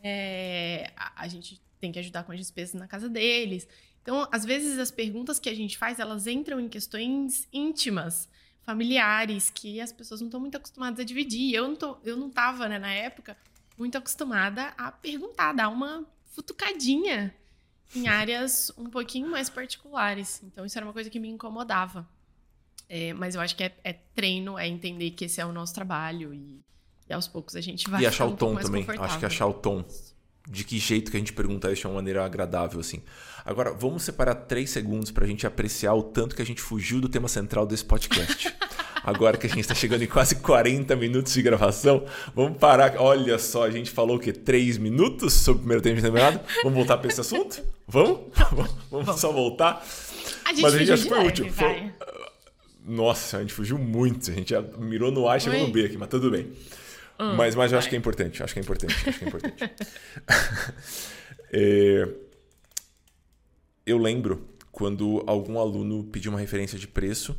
É, a, a, gente tem que ajudar com as despesas na casa deles. Então, às vezes, as perguntas que a gente faz, elas entram em questões íntimas, familiares, que as pessoas não estão muito acostumadas a dividir. Eu não, tô, eu não tava, né, na época, muito acostumada a perguntar, dar uma futucadinha em áreas um pouquinho mais particulares. Então, isso era uma coisa que me incomodava. É, mas eu acho que é, é, treino, é entender que esse é o nosso trabalho e, e aos poucos a gente vai. E achar o tom também. Acho que achar o tom. De que jeito que a gente pergunta isso de uma maneira agradável, assim. Agora, vamos separar três segundos para a gente apreciar o tanto que a gente fugiu do tema central desse podcast. Agora que a gente está chegando em quase 40 minutos de gravação, vamos parar. Olha só, a gente falou o quê? Três minutos sobre o primeiro tempo de temporada? Vamos voltar para esse assunto? Vamos? Vamos, vamos só voltar? A gente Mas a gente acha que foi útil. Foi, nossa, a gente fugiu muito. A gente já mirou no A e chegou no B aqui, mas tudo bem. Hum, mas, mas eu acho que é importante. Acho que é importante. Acho que é importante. é, eu lembro quando algum aluno pediu uma referência de preço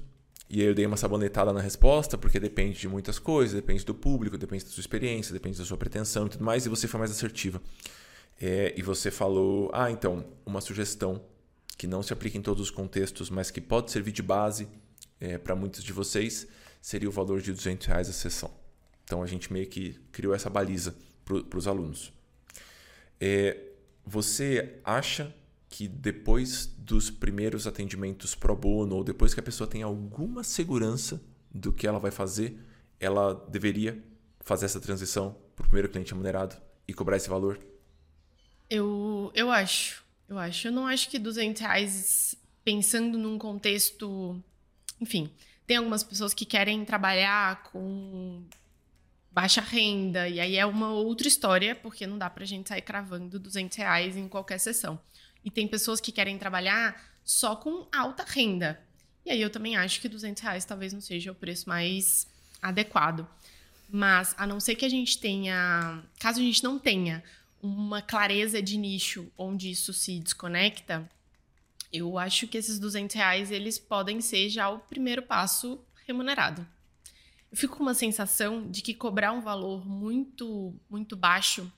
e aí eu dei uma sabonetada na resposta, porque depende de muitas coisas, depende do público, depende da sua experiência, depende da sua pretensão e tudo mais, e você foi mais assertiva. É, e você falou, ah, então, uma sugestão que não se aplica em todos os contextos, mas que pode servir de base é, para muitos de vocês seria o valor de 200 reais a sessão. Então a gente meio que criou essa baliza para os alunos. É, você acha que depois dos primeiros atendimentos pro bono, ou depois que a pessoa tem alguma segurança do que ela vai fazer, ela deveria fazer essa transição para o primeiro cliente remunerado e cobrar esse valor? Eu, eu acho. Eu acho. Eu não acho que 200 reais, pensando num contexto enfim, tem algumas pessoas que querem trabalhar com baixa renda, e aí é uma outra história, porque não dá pra gente sair cravando 200 reais em qualquer sessão. E tem pessoas que querem trabalhar só com alta renda. E aí eu também acho que 200 reais talvez não seja o preço mais adequado. Mas, a não ser que a gente tenha. Caso a gente não tenha uma clareza de nicho onde isso se desconecta, eu acho que esses 200 reais eles podem ser já o primeiro passo remunerado. Eu fico com uma sensação de que cobrar um valor muito muito baixo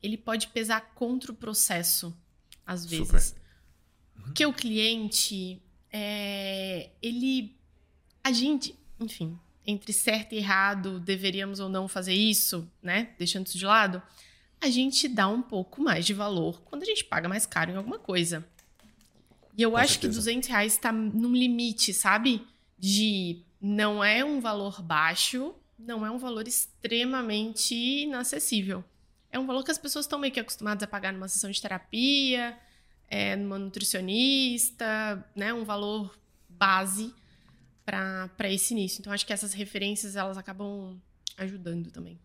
ele pode pesar contra o processo às vezes. Uhum. Porque o cliente é, ele a gente, enfim, entre certo e errado, deveríamos ou não fazer isso, né? Deixando isso de lado, a gente dá um pouco mais de valor quando a gente paga mais caro em alguma coisa. E eu Com acho certeza. que 200 reais está num limite, sabe? De não é um valor baixo, não é um valor extremamente inacessível. É um valor que as pessoas estão meio que acostumadas a pagar numa sessão de terapia, é, numa nutricionista, né? Um valor base para esse início. Então, acho que essas referências elas acabam ajudando também.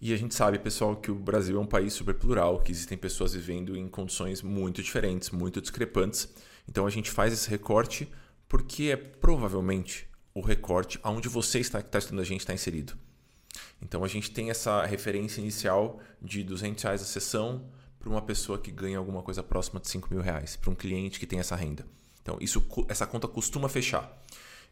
E a gente sabe, pessoal, que o Brasil é um país super plural, que existem pessoas vivendo em condições muito diferentes, muito discrepantes. Então a gente faz esse recorte porque é provavelmente o recorte aonde você está, que está estudando a gente está inserido. Então a gente tem essa referência inicial de 200 reais a sessão para uma pessoa que ganha alguma coisa próxima de 5 mil reais, para um cliente que tem essa renda. Então isso, essa conta costuma fechar.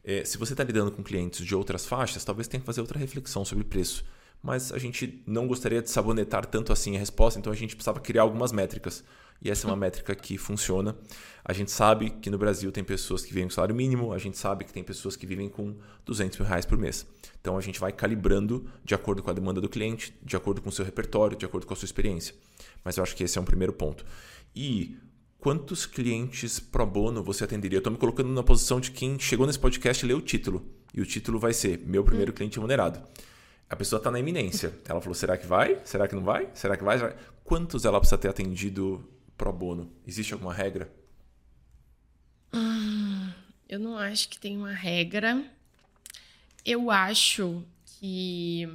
É, se você está lidando com clientes de outras faixas, talvez tenha que fazer outra reflexão sobre preço mas a gente não gostaria de sabonetar tanto assim a resposta, então a gente precisava criar algumas métricas. E essa é uma métrica que funciona. A gente sabe que no Brasil tem pessoas que vivem com salário mínimo, a gente sabe que tem pessoas que vivem com 200 mil reais por mês. Então a gente vai calibrando de acordo com a demanda do cliente, de acordo com o seu repertório, de acordo com a sua experiência. Mas eu acho que esse é um primeiro ponto. E quantos clientes pro bono você atenderia? Eu estou me colocando na posição de quem chegou nesse podcast e leu o título. E o título vai ser Meu Primeiro hum. Cliente Remunerado a pessoa está na iminência. Ela falou: será que vai? Será que não vai? Será que vai? Quantos ela precisa ter atendido pro bono? Existe alguma regra? Hum, eu não acho que tem uma regra. Eu acho que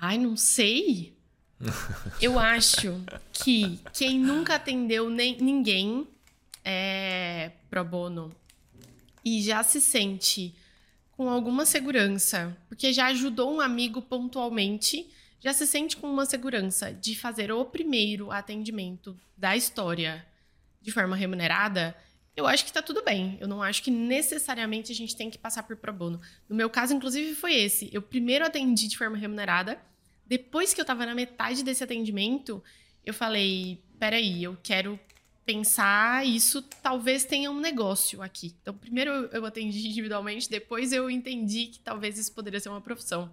Ai, não sei. Eu acho que quem nunca atendeu nem, ninguém é, pro bono e já se sente com alguma segurança, porque já ajudou um amigo pontualmente, já se sente com uma segurança de fazer o primeiro atendimento da história de forma remunerada, eu acho que tá tudo bem. Eu não acho que necessariamente a gente tem que passar por pro bono. No meu caso, inclusive, foi esse. Eu primeiro atendi de forma remunerada, depois que eu tava na metade desse atendimento, eu falei: peraí, eu quero pensar isso, talvez tenha um negócio aqui. Então, primeiro eu atendi individualmente, depois eu entendi que talvez isso poderia ser uma profissão.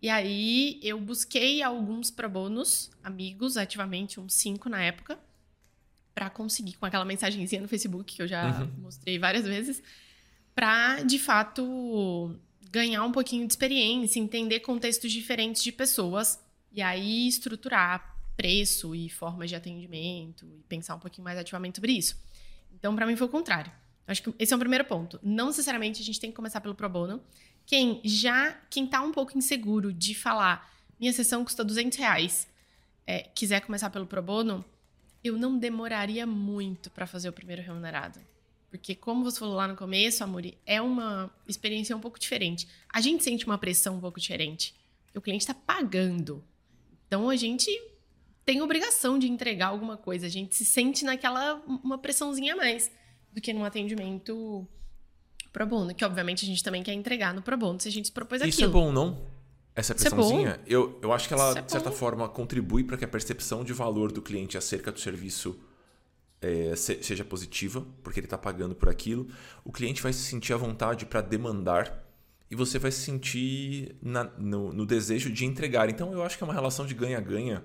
E aí eu busquei alguns pro bonos, amigos, ativamente, uns cinco na época, para conseguir, com aquela mensagenzinha no Facebook que eu já uhum. mostrei várias vezes, para de fato ganhar um pouquinho de experiência, entender contextos diferentes de pessoas e aí estruturar preço e formas de atendimento e pensar um pouquinho mais ativamente sobre isso. Então, para mim foi o contrário. Acho que esse é o primeiro ponto. Não necessariamente a gente tem que começar pelo pro bono. Quem já, quem tá um pouco inseguro de falar, minha sessão custa 200 reais, é, quiser começar pelo pro bono, eu não demoraria muito para fazer o primeiro remunerado. Porque, como você falou lá no começo, Amori, é uma experiência um pouco diferente. A gente sente uma pressão um pouco diferente. O cliente está pagando. Então, a gente tem obrigação de entregar alguma coisa. A gente se sente naquela uma pressãozinha a mais do que num atendimento pro bono, que obviamente a gente também quer entregar no pro bono se a gente se propôs Isso aquilo. Isso é bom, não? Essa pressãozinha, é eu, eu acho que ela, é de certa forma, contribui para que a percepção de valor do cliente acerca do serviço é, seja positiva, porque ele está pagando por aquilo. O cliente vai se sentir à vontade para demandar e você vai se sentir na, no, no, desejo de entregar. Então, eu acho que é uma relação de ganha-ganha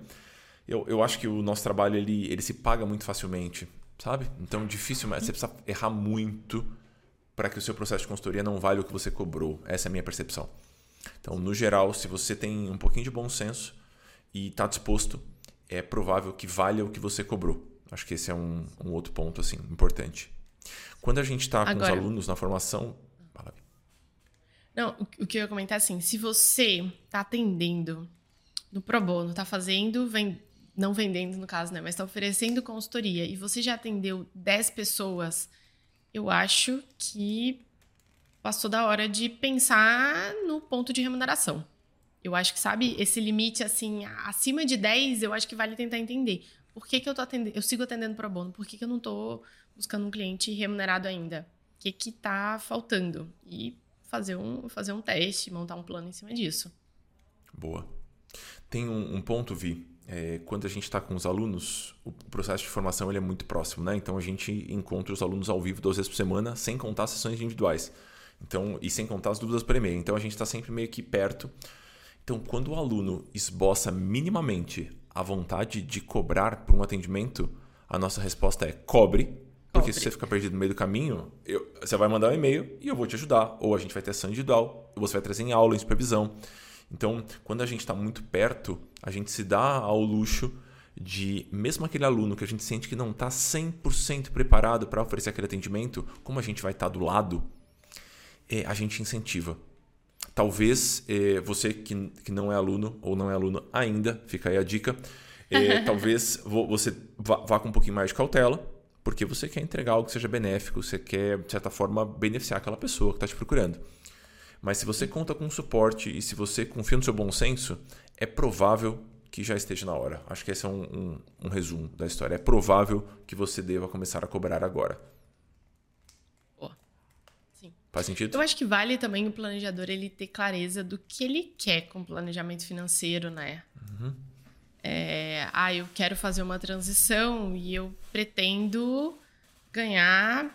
eu, eu acho que o nosso trabalho ele, ele se paga muito facilmente, sabe? Então, difícil, mas você precisa errar muito para que o seu processo de consultoria não valha o que você cobrou. Essa é a minha percepção. Então, no geral, se você tem um pouquinho de bom senso e está disposto, é provável que valha o que você cobrou. Acho que esse é um, um outro ponto assim importante. Quando a gente está com os alunos na formação. Não, o que eu ia comentar é assim: se você está atendendo no Pro Bono, está fazendo, vem, não vendendo no caso, né, mas está oferecendo consultoria e você já atendeu 10 pessoas, eu acho que passou da hora de pensar no ponto de remuneração. Eu acho que, sabe, esse limite, assim, acima de 10, eu acho que vale tentar entender. Por que, que eu tô atendendo, eu sigo atendendo pro bono? Por que, que eu não tô buscando um cliente remunerado ainda? O que que tá faltando? E fazer um, fazer um teste, montar um plano em cima disso. Boa. Tem um, um ponto, Vi, é, quando a gente está com os alunos, o processo de formação ele é muito próximo, né? Então a gente encontra os alunos ao vivo duas vezes por semana, sem contar sessões individuais. Então, e sem contar as dúvidas por e-mail. Então a gente está sempre meio que perto. Então, quando o aluno esboça minimamente a vontade de cobrar por um atendimento, a nossa resposta é cobre. Porque cobre. se você ficar perdido no meio do caminho, eu, você vai mandar um e-mail e eu vou te ajudar. Ou a gente vai ter ação individual, ou você vai trazer em aula, em supervisão. Então, quando a gente está muito perto, a gente se dá ao luxo de, mesmo aquele aluno que a gente sente que não está 100% preparado para oferecer aquele atendimento, como a gente vai estar tá do lado, é, a gente incentiva. Talvez é, você que, que não é aluno ou não é aluno ainda, fica aí a dica, é, talvez você vá, vá com um pouquinho mais de cautela, porque você quer entregar algo que seja benéfico, você quer, de certa forma, beneficiar aquela pessoa que está te procurando. Mas se você conta com suporte e se você confia no seu bom senso, é provável que já esteja na hora. Acho que esse é um, um, um resumo da história. É provável que você deva começar a cobrar agora. Faz sentido? Eu acho que vale também o planejador ele ter clareza do que ele quer com o planejamento financeiro, né? Uhum. É, ah, eu quero fazer uma transição e eu pretendo ganhar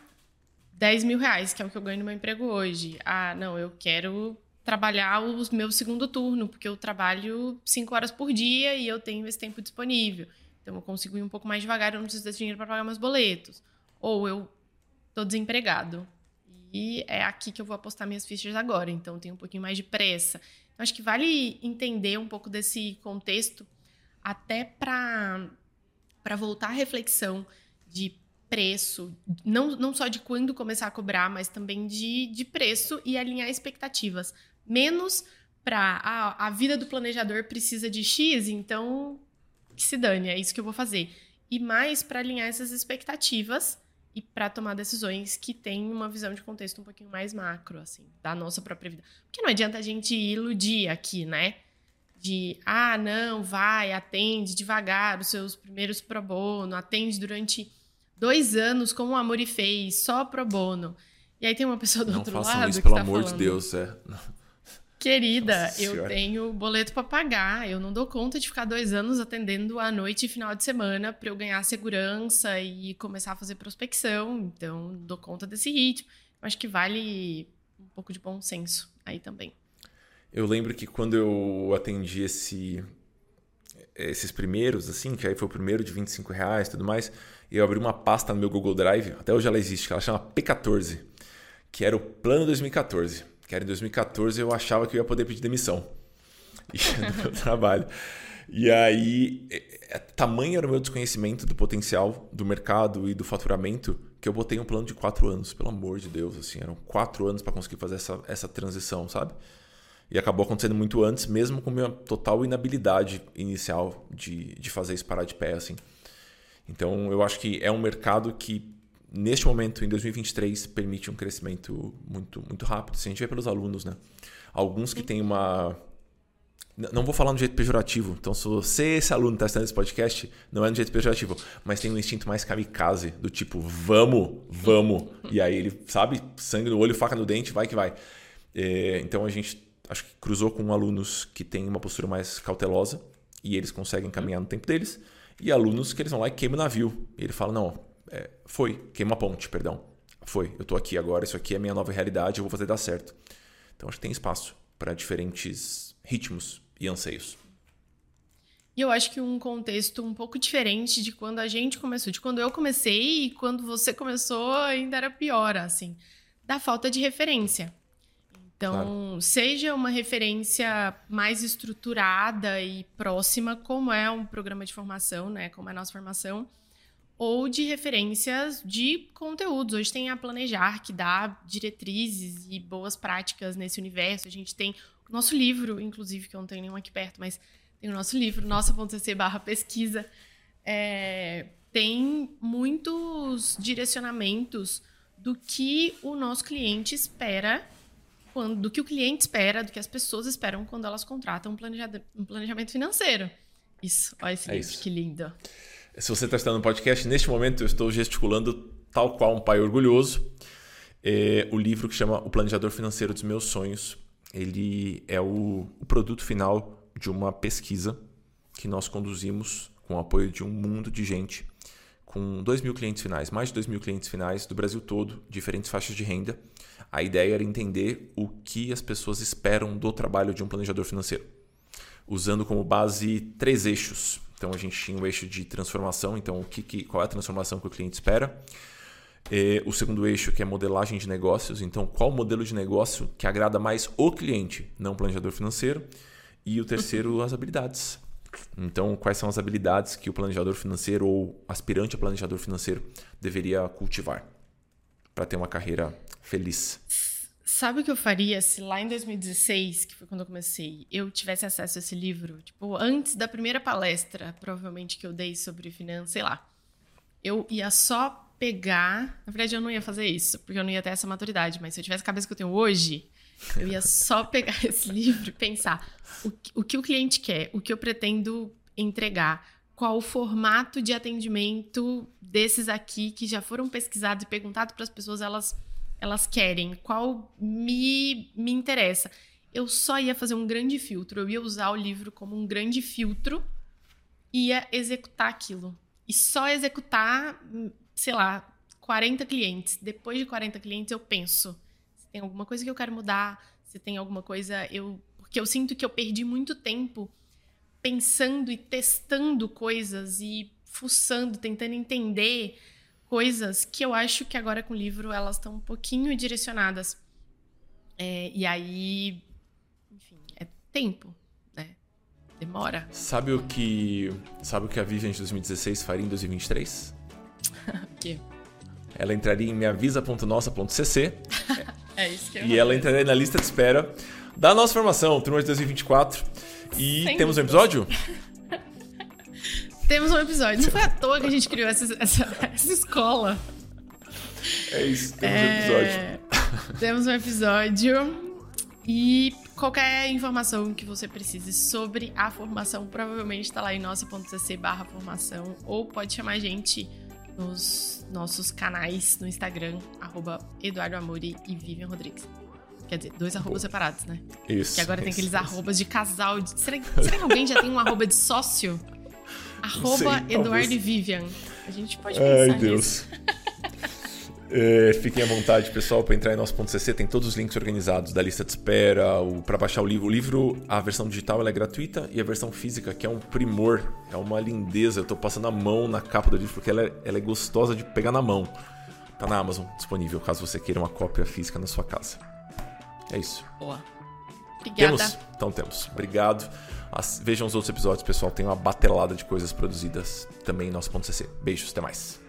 10 mil reais, que é o que eu ganho no meu emprego hoje. Ah, não, eu quero trabalhar o meu segundo turno, porque eu trabalho 5 horas por dia e eu tenho esse tempo disponível. Então eu consigo ir um pouco mais devagar, eu não preciso desse dinheiro para pagar meus boletos. Ou eu estou desempregado. E é aqui que eu vou apostar minhas fichas agora, então tenho um pouquinho mais de pressa. Então, acho que vale entender um pouco desse contexto, até para voltar à reflexão de preço, não, não só de quando começar a cobrar, mas também de, de preço e alinhar expectativas. Menos para ah, a vida do planejador precisa de X, então que se dane, é isso que eu vou fazer. E mais para alinhar essas expectativas e para tomar decisões que têm uma visão de contexto um pouquinho mais macro, assim, da nossa própria vida. Porque não adianta a gente iludir aqui, né? De, ah, não, vai, atende devagar os seus primeiros pro bono, atende durante dois anos como o Amor e fez, só pro bono. E aí tem uma pessoa do não outro lado isso, que pelo tá amor falando, de Deus, é. Querida, eu tenho boleto para pagar. Eu não dou conta de ficar dois anos atendendo à noite e final de semana para eu ganhar segurança e começar a fazer prospecção. Então, dou conta desse ritmo. Eu acho que vale um pouco de bom senso aí também. Eu lembro que quando eu atendi esse, esses primeiros, assim, que aí foi o primeiro de 25 reais e tudo mais, eu abri uma pasta no meu Google Drive, até hoje ela existe, que ela chama P14, que era o plano 2014. Que era em 2014 eu achava que eu ia poder pedir demissão do meu trabalho. E aí, é, é, tamanho era o meu desconhecimento do potencial do mercado e do faturamento que eu botei um plano de quatro anos, pelo amor de Deus, assim, eram quatro anos para conseguir fazer essa, essa transição, sabe? E acabou acontecendo muito antes, mesmo com minha total inabilidade inicial de, de fazer isso parar de pé, assim. Então, eu acho que é um mercado que, neste momento, em 2023, permite um crescimento muito, muito rápido. Se a gente vê pelos alunos, né? Alguns que têm uma... Não vou falar no jeito pejorativo. Então, se você, esse aluno, está assistindo esse podcast, não é no jeito pejorativo, mas tem um instinto mais kamikaze, do tipo, vamos, vamos. E aí ele, sabe, sangue no olho, faca no dente, vai que vai. É, então, a gente acho que cruzou com alunos que têm uma postura mais cautelosa e eles conseguem caminhar no tempo deles, e alunos que eles vão lá e queimam o navio. E ele fala: Não, é, foi, queima a ponte, perdão. Foi, eu tô aqui agora, isso aqui é a minha nova realidade, eu vou fazer dar certo. Então acho que tem espaço para diferentes ritmos e anseios. E eu acho que um contexto um pouco diferente de quando a gente começou, de quando eu comecei e quando você começou, ainda era pior, assim, da falta de referência. Então, seja uma referência mais estruturada e próxima, como é um programa de formação, né, como é a nossa formação, ou de referências de conteúdos. Hoje tem a Planejar, que dá diretrizes e boas práticas nesse universo. A gente tem o nosso livro, inclusive, que eu não tenho nenhum aqui perto, mas tem o nosso livro, nossa.cc barra pesquisa. É, tem muitos direcionamentos do que o nosso cliente espera, quando, do que o cliente espera, do que as pessoas esperam quando elas contratam um, um planejamento financeiro. Isso, olha esse É livro, isso. que lindo. Se você está estando no podcast, neste momento eu estou gesticulando tal qual um pai orgulhoso. É, o livro que chama O Planejador Financeiro dos Meus Sonhos. Ele é o, o produto final de uma pesquisa que nós conduzimos com o apoio de um mundo de gente, com 2 mil clientes finais, mais de 2 mil clientes finais do Brasil todo, diferentes faixas de renda. A ideia era entender o que as pessoas esperam do trabalho de um planejador financeiro usando como base três eixos. Então a gente tinha o eixo de transformação, então o que, que- qual é a transformação que o cliente espera. Eh, o segundo eixo que é modelagem de negócios, então qual o modelo de negócio que agrada mais o cliente, não o planejador financeiro. E o terceiro, as habilidades. Então, quais são as habilidades que o planejador financeiro ou aspirante a planejador financeiro deveria cultivar para ter uma carreira feliz? Sabe o que eu faria se lá em 2016, que foi quando eu comecei, eu tivesse acesso a esse livro? Tipo, antes da primeira palestra, provavelmente, que eu dei sobre finanças, sei lá. Eu ia só pegar. Na verdade, eu não ia fazer isso, porque eu não ia ter essa maturidade, mas se eu tivesse a cabeça que eu tenho hoje, eu ia só pegar esse livro e pensar o, o que o cliente quer, o que eu pretendo entregar, qual o formato de atendimento desses aqui que já foram pesquisados e perguntados para as pessoas, elas elas querem, qual me, me interessa. Eu só ia fazer um grande filtro, eu ia usar o livro como um grande filtro ia executar aquilo. E só executar, sei lá, 40 clientes. Depois de 40 clientes, eu penso se tem alguma coisa que eu quero mudar, se tem alguma coisa eu. Porque eu sinto que eu perdi muito tempo pensando e testando coisas e fuçando, tentando entender coisas que eu acho que agora com o livro elas estão um pouquinho direcionadas. É, e aí, enfim, é tempo, né? Demora. Sabe o que, sabe o que a Vivian de 2016 faria em 2023? O quê? Ela entraria em meavisa.nossa.cc É isso que eu e ela entraria na lista de espera da nossa formação, turma de 2024. E Sem temos um episódio? Temos um episódio. Não foi à toa que a gente criou essa, essa, essa escola. É isso, temos um episódio. É, temos um episódio. E qualquer informação que você precise sobre a formação, provavelmente está lá em nossa.cc barra formação. Ou pode chamar a gente nos nossos canais no Instagram, arroba Eduardo Amori e Vivian Rodrigues. Quer dizer, dois arrobas separados, né? Isso. Que agora tem isso, aqueles isso. arrobas de casal. de- Será, que- será que alguém já tem um arroba de sócio? Arroba sei, Eduardo talvez. e Vivian. A gente pode pensar Ai, nisso. Deus. É, fiquem à vontade, pessoal, para entrar em nosso.cc. Tem todos os links organizados da lista de espera, para baixar o livro. O livro, a versão digital ela é gratuita e a versão física, que é um primor, é uma lindeza. Eu tô passando a mão na capa do livro porque ela é, ela é gostosa de pegar na mão. Tá na Amazon disponível, caso você queira uma cópia física na sua casa. É isso. Boa. Obrigada. Temos? Então temos. Obrigado. As- vejam os outros episódios, pessoal. Tem uma batelada de coisas produzidas também em nosso.cc. Beijos, até mais.